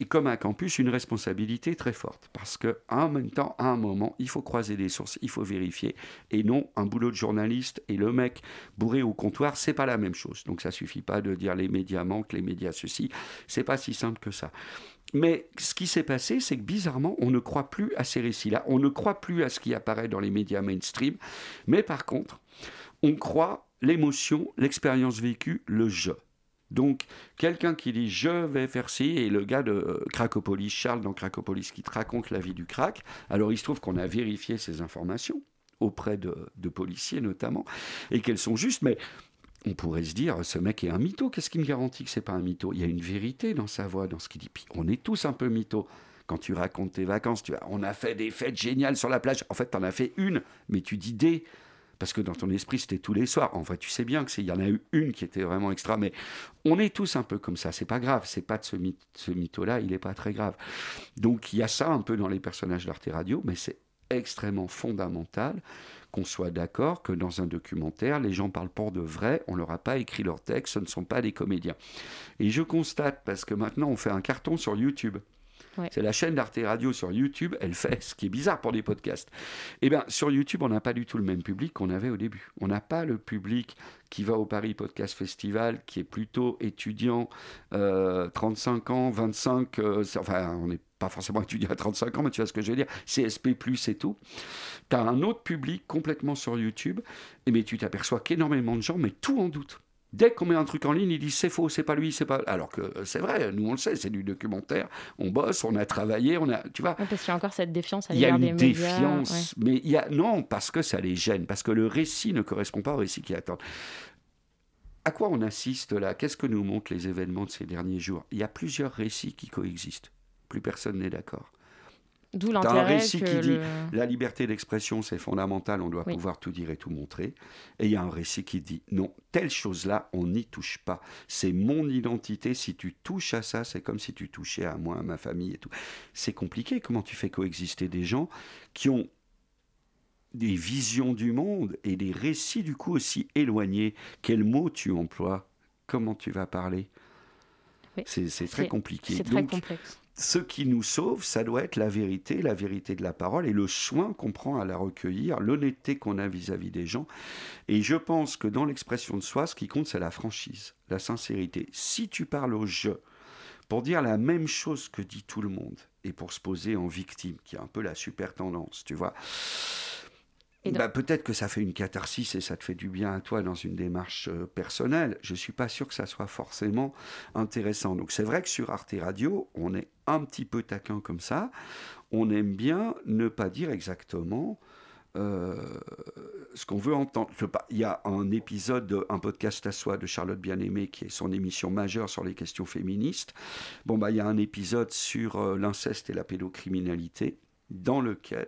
et comme un campus, une responsabilité très forte. Parce qu'en même temps, à un moment, il faut croiser des sources, il faut vérifier. Et non, un boulot de journaliste et le mec bourré au comptoir, c'est pas la même chose. Donc ça suffit pas de dire les médias manquent, les médias ceci. C'est pas si simple que ça. Mais ce qui s'est passé, c'est que bizarrement, on ne croit plus à ces récits-là. On ne croit plus à ce qui apparaît dans les médias mainstream. Mais par contre, on croit l'émotion, l'expérience vécue, le je. Donc, quelqu'un qui dit je vais faire ci, et le gars de euh, Cracopolis, Charles dans Cracopolis, qui te raconte la vie du crack, alors il se trouve qu'on a vérifié ces informations auprès de, policiers notamment, et qu'elles sont justes, mais on pourrait se dire, ce mec est un mytho, qu'est-ce qui me garantit que c'est pas un mytho? Il y a une vérité dans sa voix, dans ce qu'il dit. Puis on est tous un peu mytho. Quand tu racontes tes vacances, tu on a fait des fêtes géniales sur la plage. En fait, tu en as fait une, mais tu dis des parce que dans ton esprit, c'était tous les soirs. En vrai, tu sais bien que y en a eu une qui était vraiment extra, mais on est tous un peu comme ça. C'est pas grave. C'est pas de ce, mythe, ce mytho-là. Il n'est pas très grave. Donc, il y a ça un peu dans les personnages d'Arte Radio, mais c'est extrêmement fondamental qu'on soit d'accord que dans un documentaire, les gens parlent pour de vrai, on leur a pas écrit leur texte, ce ne sont pas des comédiens. Et je constate, parce que maintenant on fait un carton sur YouTube, c'est la chaîne d'Arte Radio sur YouTube, elle fait ce qui est bizarre pour des podcasts. Eh bien, sur YouTube, on n'a pas du tout le même public qu'on avait au début. On n'a pas le public qui va au Paris Podcast Festival, qui est plutôt étudiant, 35 euh, ans, 25, euh, enfin, on n'est pas forcément étudiant à 35 ans, mais tu vois ce que je veux dire, CSP+, et tout. Tu as un autre public complètement sur YouTube, et mais tu t'aperçois qu'énormément de gens mettent tout en doute. Dès qu'on met un truc en ligne, ils disent c'est faux, c'est pas lui, c'est pas. Alors que c'est vrai, nous on le sait, c'est du documentaire. On bosse, on a travaillé, on a, tu vois. parce qu'il y a encore cette défiance à Il y a une défiance, mais il y a non parce que ça les gêne, parce que le récit ne correspond pas au récit qui attend. À quoi on assiste là? Qu'est-ce que nous montrent les événements de ces derniers jours? Il y a plusieurs récits qui coexistent. Plus personne n'est d'accord. D'où T'as un l'intérêt récit que qui dit le- la liberté d'expression, c'est fondamental, on doit Oui. pouvoir tout dire et tout montrer. Et il y a un récit qui dit non, telle chose-là, on n'y touche pas. C'est mon identité. Si tu touches à ça, c'est comme si tu touchais à moi, à ma famille et tout. C'est compliqué. Comment tu fais coexister des gens qui ont des visions du monde et des récits du coup aussi éloignés? Quel mot tu emploies? Comment tu vas parler? Oui. C'est très compliqué. C'est très Donc, complexe. Ce qui nous sauve, ça doit être la vérité, la vérité de la parole et le soin qu'on prend à la recueillir, l'honnêteté qu'on a vis-à-vis des gens. Et je pense que dans l'expression de soi, ce qui compte, c'est la franchise, la sincérité. Si tu parles au je pour dire la même chose que dit tout le monde et pour se poser en victime, qui est un peu la super tendance, tu vois. Et donc- Bah, peut-être que ça fait une catharsis et ça te fait du bien à toi dans une démarche euh, personnelle. Je suis pas sûr que ça soit forcément intéressant. Donc c'est vrai que sur Arte Radio, on est un petit peu taquin comme ça. On aime bien ne pas dire exactement euh, ce qu'on veut entendre. Il y a un épisode, de- un podcast à soi de Charlotte Bien-Aimée, qui est son émission majeure sur les questions féministes. Bon, bah, il y a un épisode sur euh, l'inceste et la pédocriminalité, dans lequel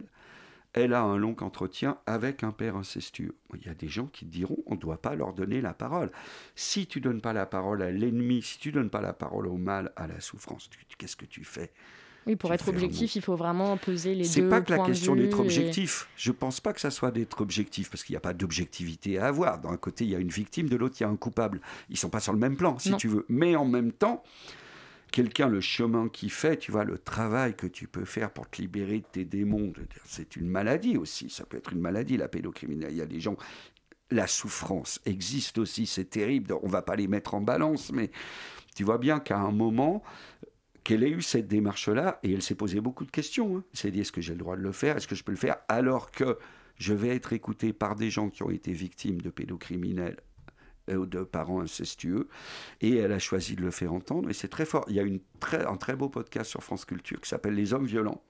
elle a un long entretien avec un père incestueux. Il y a des gens qui diront on ne doit pas leur donner la parole. Si tu donnes pas la parole à l'ennemi, si tu donnes pas la parole au mal, à la souffrance, qu'est-ce que tu fais? Oui, pour tu être objectif, il faut vraiment peser les deux C'est pas que la question d'être et- objectif. Je pense pas que ça soit d'être objectif parce qu'il n'y a pas d'objectivité à avoir. D'un côté, il y a une victime, de l'autre, il y a un coupable. Ils sont pas sur le même plan, si Non. tu veux. Mais en même temps, quelqu'un, le chemin qu'il fait, tu vois, le travail que tu peux faire pour te libérer de tes démons, c'est une maladie aussi. Ça peut être une maladie, la pédocriminalité. Il y a des gens. La souffrance existe aussi, c'est terrible. On va pas les mettre en balance, mais tu vois bien qu'à un moment, qu'elle ait eu cette démarche-là, et elle s'est posé beaucoup de questions. hein. Elle s'est dit, est-ce que j'ai le droit de le faire Est-ce que je peux le faire alors que je vais être écouté par des gens qui ont été victimes de pédocriminels de parents incestueux Et elle a choisi de le faire entendre, et c'est très fort. Il y a une très, un très beau podcast sur France Culture qui s'appelle Les hommes violents.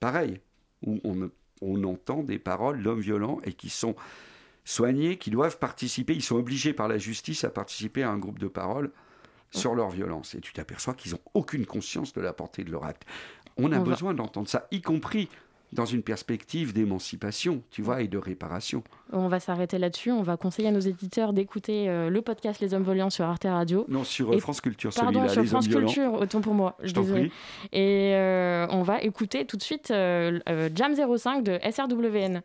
Pareil, où on, on entend des paroles d'hommes violents et qui sont soignés, qui doivent participer, ils sont obligés par la justice à participer à un groupe de paroles sur leur violence. Et tu t'aperçois qu'ils n'ont aucune conscience de la portée de leur acte. On a On va- besoin d'entendre ça, y compris dans une perspective d'émancipation, tu vois, et de réparation. On va s'arrêter là-dessus. On va conseiller à nos éditeurs d'écouter euh, le podcast Les Hommes Volants sur Arte Radio. Non, sur euh, Et France Culture, Pardon, celui-là, sur les France hommes violents. Culture, autant pour moi. Je prie. Et euh, on va écouter tout de suite Jam 05 de SRWN.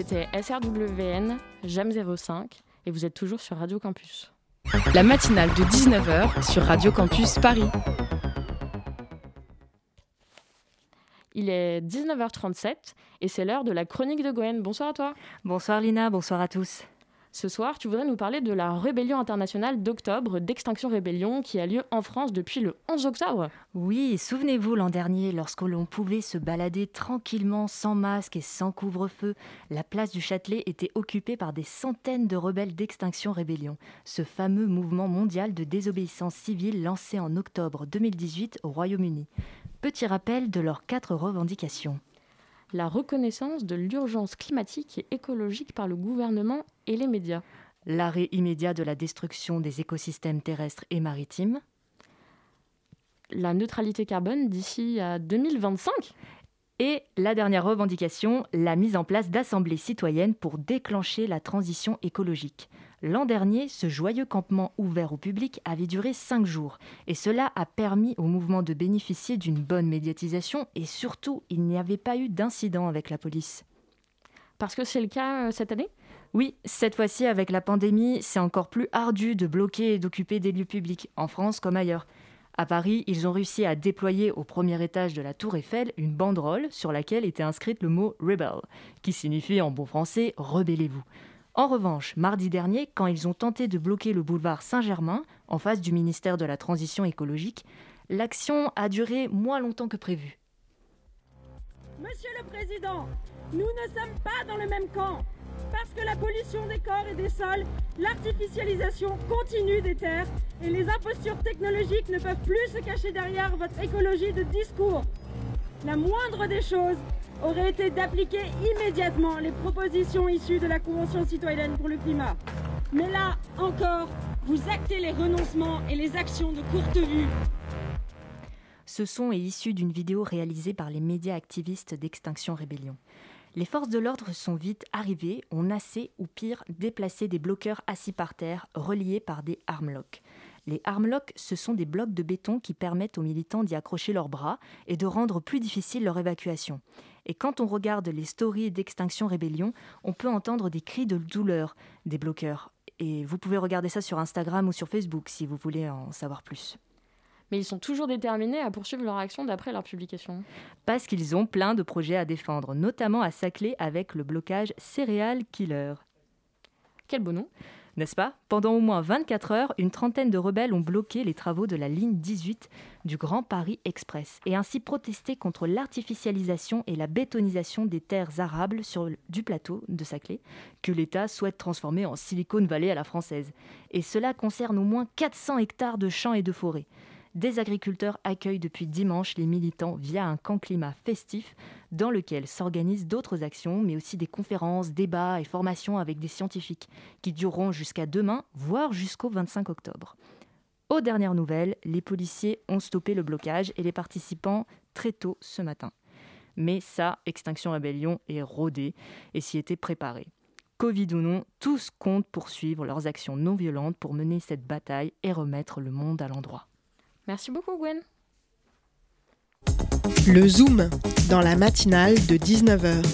C'était SRWN, JAM 05, et vous êtes toujours sur Radio Campus. La matinale de 19h sur Radio Campus Paris. Il est 19h37 et c'est l'heure de la chronique de Gwen. Bonsoir à toi. Bonsoir Lina, bonsoir à tous. Ce soir, tu voudrais nous parler de la rébellion internationale d'octobre d'Extinction Rébellion qui a lieu en France depuis le 11 octobre. Oui, souvenez-vous l'an dernier, lorsque l'on pouvait se balader tranquillement sans masque et sans couvre-feu, la place du Châtelet était occupée par des centaines de rebelles d'Extinction Rébellion, ce fameux mouvement mondial de désobéissance civile lancé en octobre 2018 au Royaume-Uni. Petit rappel de leurs quatre revendications la reconnaissance de l'urgence climatique et écologique par le gouvernement et les médias. L'arrêt immédiat de la destruction des écosystèmes terrestres et maritimes. La neutralité carbone d'ici à 2025. Et la dernière revendication, la mise en place d'assemblées citoyennes pour déclencher la transition écologique. L'an dernier, ce joyeux campement ouvert au public avait duré cinq jours, et cela a permis au mouvement de bénéficier d'une bonne médiatisation, et surtout, il n'y avait pas eu d'incident avec la police. Parce que c'est le cas euh, cette année? Oui, cette fois-ci, avec la pandémie, c'est encore plus ardu de bloquer et d'occuper des lieux publics, en France comme ailleurs. À Paris, ils ont réussi à déployer au premier étage de la Tour Eiffel une banderole sur laquelle était inscrite le mot Rebel, qui signifie en bon français Rebellez-vous. En revanche, mardi dernier, quand ils ont tenté de bloquer le boulevard Saint-Germain, en face du ministère de la Transition écologique, l'action a duré moins longtemps que prévu. Monsieur le Président, nous ne sommes pas dans le même camp. Parce que la pollution des corps et des sols, l'artificialisation continue des terres et les impostures technologiques ne peuvent plus se cacher derrière votre écologie de discours. La moindre des choses aurait été d'appliquer immédiatement les propositions issues de la Convention citoyenne pour le climat. Mais là encore, vous actez les renoncements et les actions de courte vue. Ce son est issu d'une vidéo réalisée par les médias activistes d'Extinction Rébellion. Les forces de l'ordre sont vite arrivées, ont assez ou pire déplacé des bloqueurs assis par terre, reliés par des armlocks. Les armlocks, ce sont des blocs de béton qui permettent aux militants d'y accrocher leurs bras et de rendre plus difficile leur évacuation. Et quand on regarde les stories d'Extinction Rébellion, on peut entendre des cris de douleur des bloqueurs. Et vous pouvez regarder ça sur Instagram ou sur Facebook si vous voulez en savoir plus. Mais ils sont toujours déterminés à poursuivre leur action d'après leur publication. Parce qu'ils ont plein de projets à défendre, notamment à Saclay avec le blocage Céréal Killer. Quel beau nom n'est-ce pas? Pendant au moins 24 heures, une trentaine de rebelles ont bloqué les travaux de la ligne 18 du Grand Paris Express et ainsi protesté contre l'artificialisation et la bétonisation des terres arables sur du plateau de Saclay que l'État souhaite transformer en Silicon Valley à la française. Et cela concerne au moins 400 hectares de champs et de forêts. Des agriculteurs accueillent depuis dimanche les militants via un camp climat festif dans lequel s'organisent d'autres actions, mais aussi des conférences, débats et formations avec des scientifiques qui dureront jusqu'à demain, voire jusqu'au 25 octobre. Aux dernières nouvelles, les policiers ont stoppé le blocage et les participants très tôt ce matin. Mais ça, Extinction Rébellion est rodé et s'y était préparé. Covid ou non, tous comptent poursuivre leurs actions non violentes pour mener cette bataille et remettre le monde à l'endroit. Merci beaucoup Gwen. Le Zoom, dans la matinale de 19h.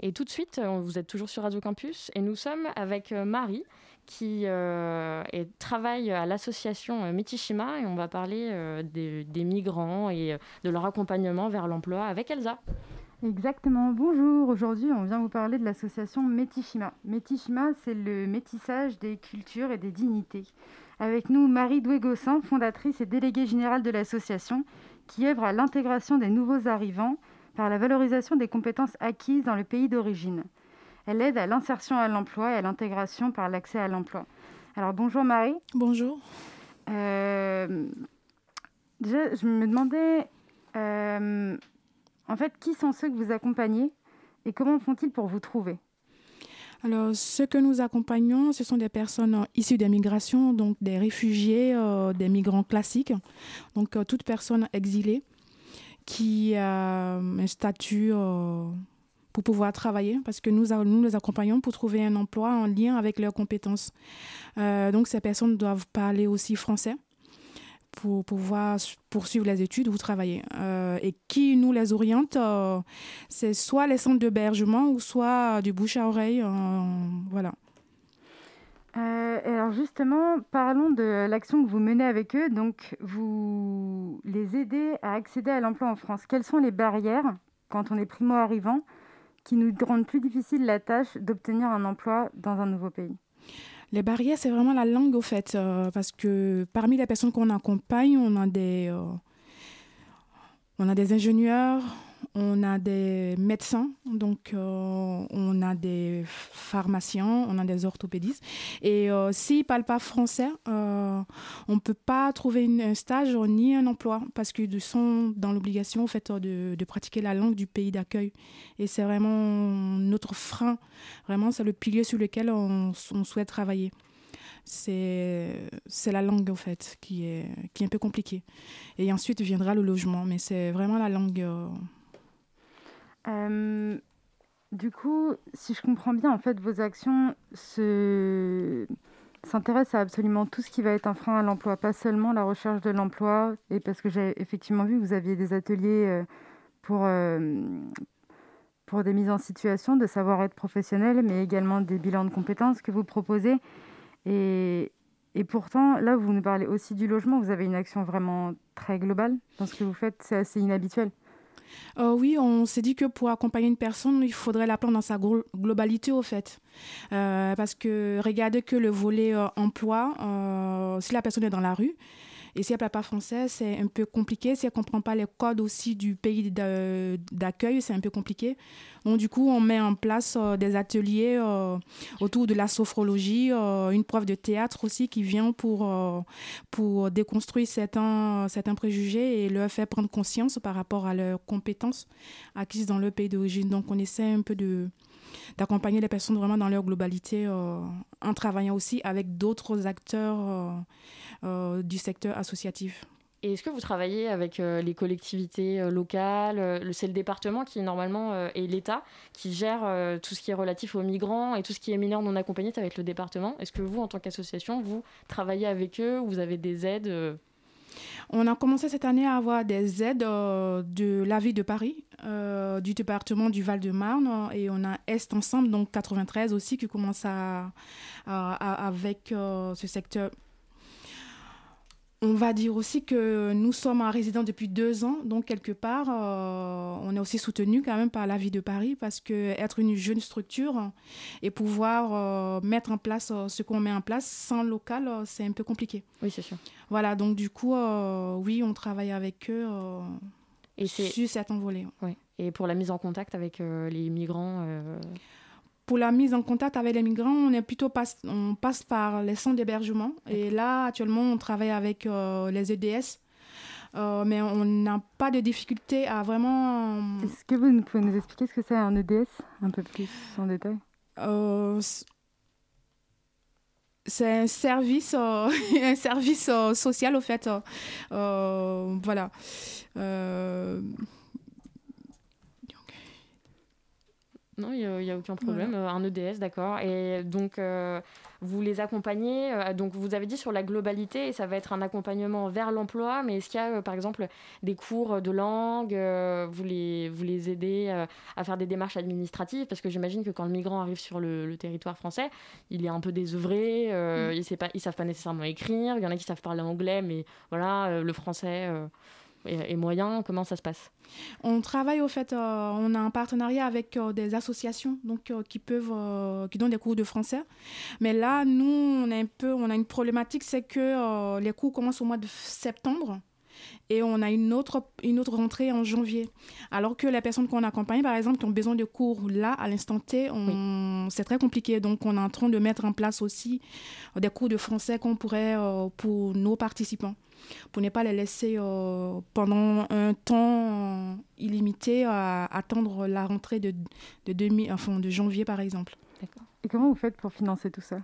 Et tout de suite, euh, vous êtes toujours sur Radio Campus et nous sommes avec euh, Marie qui euh, travaille à l'association Mitishima et on va parler des, des, migrants et de leur accompagnement vers l'emploi avec Elsa. Exactement, bonjour. Aujourd'hui, on vient vous parler de l'association Metishima. Metishima, c'est le métissage des cultures et des dignités. Avec nous, Marie Doué-Gossin, fondatrice et déléguée générale de l'association, qui œuvre à l'intégration des nouveaux arrivants par la valorisation des compétences acquises dans le pays d'origine. Elle aide à l'insertion à l'emploi et à l'intégration par l'accès à l'emploi. Alors bonjour Marie. Bonjour. Euh, déjà, je me demandais, euh, en fait, qui sont ceux que vous accompagnez et comment font-ils pour vous trouver? Alors, ce que nous accompagnons, ce sont des personnes issues des migrations, donc des réfugiés, euh, des migrants classiques, donc euh, toute personne exilée qui a un statut euh, pour pouvoir travailler, parce que nous les accompagnons pour trouver un emploi en lien avec leurs compétences. donc, ces personnes doivent parler aussi français pour pouvoir poursuivre les études ou travailler. et qui nous les oriente, c'est soit les centres d'hébergement ou soit du bouche à oreille. voilà. alors justement, parlons de l'action que vous menez avec eux. Donc, vous les aidez à accéder à l'emploi en France. Quelles sont les barrières quand on est primo-arrivant qui nous rendent plus difficile la tâche d'obtenir un emploi dans un nouveau pays? Les barrières, c'est vraiment la langue, au fait, euh, parce que parmi les personnes qu'on accompagne, on a des, euh, on a des ingénieurs, on a des médecins, donc euh, on a des pharmaciens, on a des orthopédistes. Et euh, s'ils ne parlent pas français, euh, on ne peut pas trouver un stage ni un emploi parce qu'ils sont dans l'obligation fait, de, pratiquer la langue du pays d'accueil. Et c'est vraiment notre frein, vraiment c'est le pilier sur lequel on, souhaite travailler c'est la langue, en fait, qui est, qui est un peu compliquée. Et ensuite viendra le logement, mais c'est vraiment la langue euh, du coup, si je comprends bien, en fait, vos actions se s'intéressent à absolument tout ce qui va être un frein à l'emploi, pas seulement la recherche de l'emploi, et parce que j'ai effectivement vu que vous aviez des ateliers euh, pour, euh, pour des mises en situation de savoir-être professionnel, mais également des bilans de compétences que vous proposez. Et, et pourtant, là, vous nous parlez aussi du logement, vous avez une action vraiment très globale dans ce que vous faites, c'est assez inhabituel. Euh, oui, on s'est dit que pour accompagner une personne, il faudrait la prendre dans sa globalité, au fait. Euh, parce que regardez que le volet euh, emploi, si la personne est dans la rue, et si elle ne parle pas français, c'est un peu compliqué. Si elle ne comprend pas les codes aussi du pays d'accueil, c'est un peu compliqué. Donc, du coup, on met en place euh, des ateliers euh, autour de la sophrologie, euh, une prof de théâtre aussi qui vient pour, pour déconstruire certains, certains préjugés et leur faire prendre conscience par rapport à leurs compétences acquises dans leur pays d'origine. Donc, on essaie un peu de d'accompagner les personnes vraiment dans leur globalité en travaillant aussi avec d'autres acteurs euh, du secteur associatif. Et est-ce que vous travaillez avec euh, les collectivités euh, locales C'est le département qui, normalement, est l'État, qui gère tout ce qui est relatif aux migrants et tout ce qui est mineurs non accompagnés avec le département. Est-ce que vous, en tant qu'association, vous travaillez avec eux ou vous avez des aides on a commencé cette année à avoir des aides de la ville de Paris, du département du Val-de-Marne et on a Est Ensemble, donc 93 aussi, qui commence avec ce secteur on va dire aussi que nous sommes en résidence depuis deux ans, donc quelque part, euh, on est aussi soutenu quand même par la ville de Paris parce que être une jeune structure et pouvoir euh, mettre en place euh, ce qu'on met en place sans local, c'est un peu compliqué. Oui, c'est sûr. Voilà, donc du coup, oui, on travaille avec eux et sur cet envolé. Oui. Et pour la mise en contact avec les migrants pour la mise en contact avec les migrants, on est plutôt on passe par les centres d'hébergement. Et là, actuellement, on travaille avec euh, les EDS. Euh, mais on n'a pas de difficulté à vraiment. Est-ce que vous pouvez nous expliquer ce que c'est un EDS un peu plus en détail? Euh, C'est un service, un service social au fait. voilà. Non, il n'y a, aucun problème. Euh, un EDS, d'accord. Et donc, euh, vous les accompagnez. Euh, donc, vous avez dit sur la globalité, et ça va être un accompagnement vers l'emploi. Mais est-ce qu'il y a, par exemple, des cours de langue Vous les, vous les aidez à faire des démarches administratives? Parce que j'imagine que quand le migrant arrive sur le, territoire français, il est un peu désœuvré. Mm. Ils ne savent pas nécessairement écrire. Il y en a qui savent parler anglais, mais voilà, le français et, moyens Comment ça se passe? On travaille au fait, euh, on a un partenariat avec euh, des associations donc, euh, qui peuvent, qui donnent des cours de français. Mais là, nous, on a, un peu, on a une problématique, c'est que les cours commencent au mois de septembre et on a une autre, une autre rentrée en janvier. Alors que les personnes qu'on accompagne, par exemple, qui ont besoin de cours là, à l'instant T, c'est très compliqué. Donc, on est en train de mettre en place aussi des cours de français qu'on pourrait pour nos participants pour ne pas les laisser euh, pendant un temps illimité à attendre la rentrée de, de, demi, enfin, de janvier, par exemple. Et comment vous faites pour financer tout ça?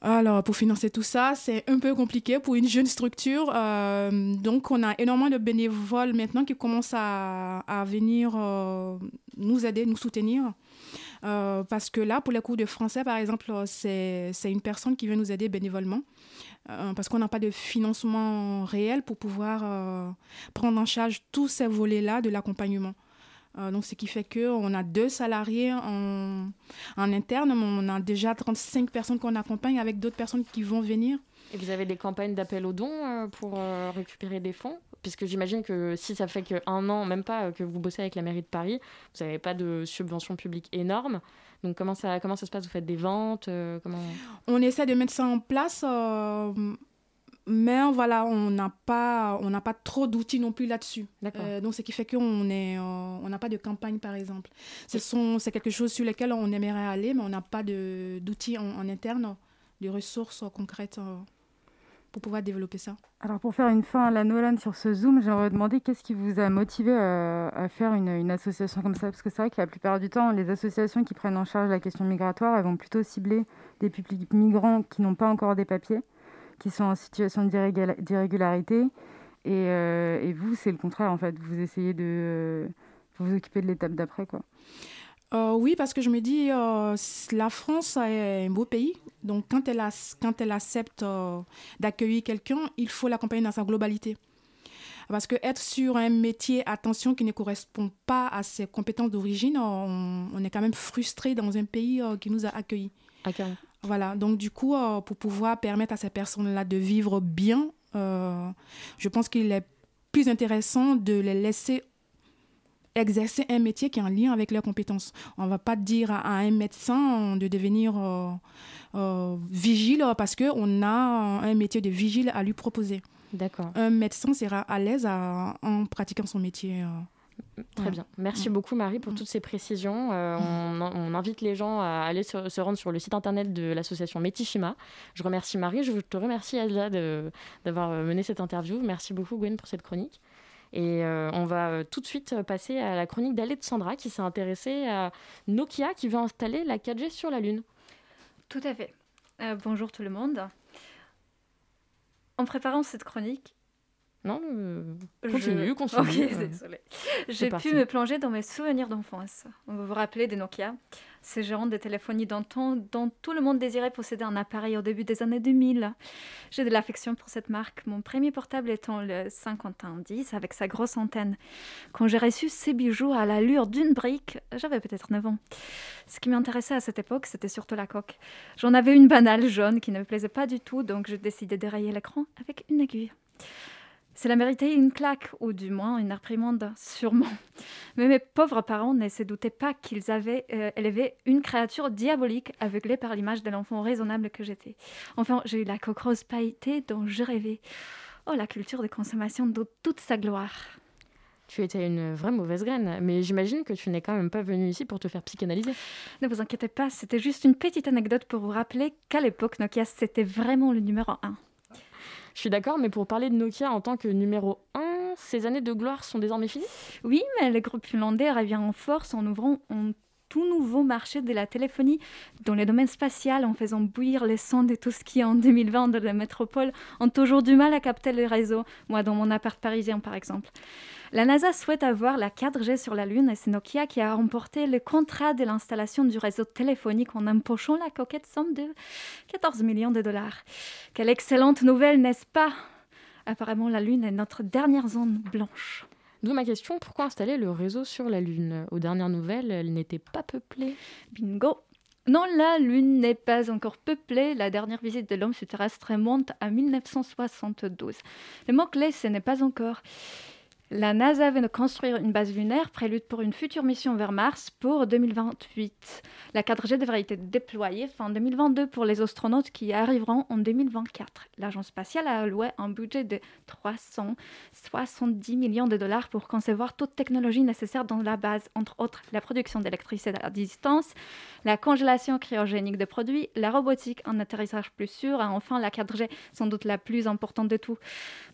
Alors, pour financer tout ça, c'est un peu compliqué pour une jeune structure. Euh, donc, on a énormément de bénévoles maintenant qui commencent à, à venir euh, nous aider, nous soutenir. Parce que là, pour les cours de français, par exemple, c'est une personne qui vient nous aider bénévolement. parce qu'on n'a pas de financement réel pour pouvoir prendre en charge tous ces volets-là de l'accompagnement. Euh, donc, ce qui fait qu'on a deux salariés en, en interne, mais on a déjà 35 personnes qu'on accompagne avec d'autres personnes qui vont venir. Et vous avez des campagnes d'appel aux dons euh, pour euh, récupérer des fonds? Puisque j'imagine que si ça fait qu'un an, même pas, que vous bossez avec la mairie de Paris, vous n'avez pas de subvention publique énorme. Donc comment ça, comment ça se passe? Vous faites des ventes comment... On essaie de mettre ça en place mais voilà, on n'a pas, on n'a pas trop d'outils non plus là-dessus. Euh, donc, ce qui fait qu'on est, euh, on n'a pas de campagne, par exemple. Ce sont, c'est quelque chose sur lequel on aimerait aller, mais on n'a pas de, d'outils en, interne, de ressources concrètes euh, pour pouvoir développer ça. Alors, pour faire une fin à la Nolan sur ce Zoom, j'aimerais demander qu'est-ce qui vous a motivé à, faire une, une, association comme ça? Parce que c'est vrai que la plupart du temps, les associations qui prennent en charge la question migratoire, elles vont plutôt cibler des publics migrants qui n'ont pas encore des papiers qui sont en situation d'irrégularité. Et, euh, et, vous, c'est le contraire, en fait. Vous essayez de euh, vous occuper de l'étape d'après, quoi. Euh, oui, parce que je me dis, la France est un beau pays. Donc, quand elle, a, quand elle accepte d'accueillir quelqu'un, il faut l'accompagner dans sa globalité. Parce que être sur un métier, attention, qui ne correspond pas à ses compétences d'origine, on, on, est quand même frustré dans un pays qui nous a accueillis. Voilà, donc du coup, euh, pour pouvoir permettre à ces personnes-là de vivre bien, euh, je pense qu'il est plus intéressant de les laisser exercer un métier qui est en lien avec leurs compétences. On ne va pas dire à, un médecin de devenir euh, vigile parce qu'on a un métier de vigile à lui proposer. D'accord. Un médecin sera à l'aise en pratiquant son métier. Très bien. Merci beaucoup Marie pour toutes ces précisions. Euh, on, invite les gens à aller se, rendre sur le site internet de l'association Metishima. Je remercie Marie, je te remercie Elsa d'avoir euh, mené cette interview. Merci beaucoup Gwen pour cette chronique. Et euh, on va tout de suite passer à la chronique d'Alexandra qui s'est intéressée à Nokia qui veut installer la 4G sur la Lune. Tout à fait. bonjour tout le monde. En préparant cette chronique, non, euh, continue, continue. Ok, désolé. J'ai pu me plonger dans mes souvenirs d'enfance. Vous vous rappelez des Nokia Ces géants de téléphonie d'antan dont tout le monde désirait posséder un appareil au début des années 2000. J'ai de l'affection pour cette marque, mon premier portable étant le 5110 avec sa grosse antenne. Quand j'ai reçu ces bijoux à l'allure d'une brique, j'avais peut-être 9 ans. Ce qui m'intéressait à cette époque, c'était surtout la coque. J'en avais une banale jaune qui ne me plaisait pas du tout, donc je décidais de rayer l'écran avec une aiguille. Cela méritait une claque, ou du moins une réprimande, sûrement. Mais mes pauvres parents ne se doutaient pas qu'ils avaient euh, élevé une créature diabolique aveuglée par l'image de l'enfant raisonnable que j'étais. Enfin, j'ai eu la coque rose pailletée dont je rêvais. Oh, la culture de consommation de toute sa gloire. Tu étais une vraie mauvaise graine, mais j'imagine que tu n'es quand même pas venue ici pour te faire psychanalyser. Ne vous inquiétez pas, c'était juste une petite anecdote pour vous rappeler qu'à l'époque, Nokia, c'était vraiment le numéro un. Je suis d'accord, mais pour parler de Nokia en tant que numéro 1, ces années de gloire sont désormais finies? Oui, mais le groupe finlandais revient en force en ouvrant un tout nouveau marché de la téléphonie dans les domaines spatial en faisant bouillir les sons de tout ce qui en 2020 de la métropole ont toujours du mal à capter le réseau, moi dans mon appart parisien par exemple. La NASA souhaite avoir la 4G sur la Lune et c'est Nokia qui a remporté le contrat de l'installation du réseau téléphonique en empochant la coquette somme de 14 millions de dollars. Quelle excellente nouvelle, n'est-ce pas? Apparemment, la Lune est notre dernière zone blanche. D'où ma question, pourquoi installer le réseau sur la Lune? Aux dernières nouvelles, elle n'était pas peuplée. Bingo non, la Lune n'est pas encore peuplée. La dernière visite de l'homme sur terrestre remonte à 1972. Le mot-clé, ce n'est pas encore. La NASA de construire une base lunaire, prélude pour une future mission vers Mars pour 2028. La 4G devrait être déployée fin 2022 pour les astronautes qui arriveront en 2024. L'agence spatiale a alloué un budget de 370 millions de dollars pour concevoir toute technologie nécessaire dans la base, entre autres la production d'électricité à distance, la congélation cryogénique de produits, la robotique, un atterrissage plus sûr et enfin la 4G, sans doute la plus importante de tout.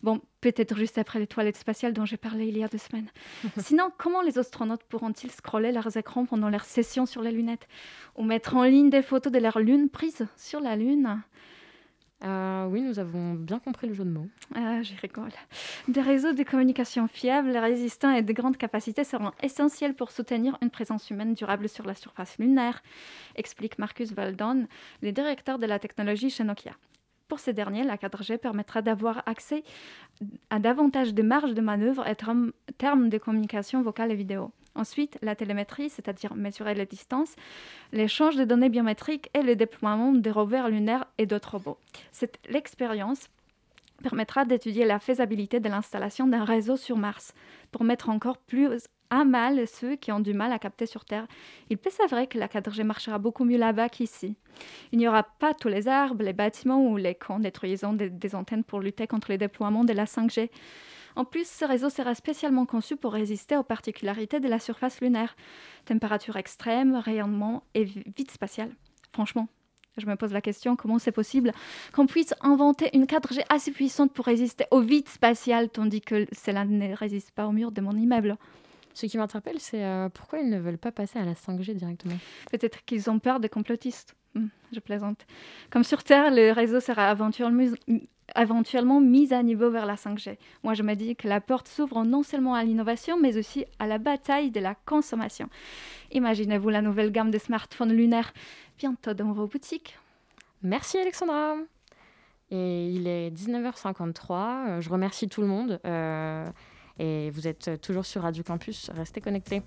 Bon, peut-être juste après les toilettes spatiales dont j'ai parlé il y a deux semaines. Sinon, comment les astronautes pourront-ils scroller leurs écrans pendant leur session sur les lunettes ou mettre en ligne des photos de leur lune prise sur la Lune? Euh, oui, nous avons bien compris le jeu de mots. Ah, j'y rigole. Des réseaux de communication fiables, résistants et de grandes capacités seront essentiels pour soutenir une présence humaine durable sur la surface lunaire, explique Marcus Valdon, le directeur de la technologie chez Nokia. Pour ces derniers, la 4G permettra d'avoir accès à davantage de marge de manœuvre en termes de communication vocale et vidéo. Ensuite, la télémétrie, c'est-à-dire mesurer les distances, l'échange de données biométriques et le déploiement des rovers lunaires et d'autres robots. Cette l'expérience permettra d'étudier la faisabilité de l'installation d'un réseau sur Mars pour mettre encore plus à mal ceux qui ont du mal à capter sur Terre. Il peut s'avérer que la 4G marchera beaucoup mieux là-bas qu'ici. Il n'y aura pas tous les arbres, les bâtiments ou les camps détruisant des, des antennes pour lutter contre les déploiements de la 5G. En plus, ce réseau sera spécialement conçu pour résister aux particularités de la surface lunaire. Température extrême, rayonnement et vide spatial. Franchement, je me pose la question, comment c'est possible qu'on puisse inventer une 4G assez puissante pour résister au vide spatial, tandis que cela ne résiste pas au mur de mon immeuble? Ce qui m'interpelle, c'est euh, pourquoi ils ne veulent pas passer à la 5G directement? Peut-être qu'ils ont peur des complotistes. Hum, je plaisante. Comme sur Terre, le réseau sera éventuellement éventuellement mise à niveau vers la 5G. Moi, je me dis que la porte s'ouvre non seulement à l'innovation, mais aussi à la bataille de la consommation. Imaginez-vous la nouvelle gamme de smartphones lunaires bientôt dans vos boutiques. Merci Alexandra. Et il est 19h53. Euh, je remercie tout le monde. Euh, et vous êtes toujours sur Radio Campus. Restez connectés.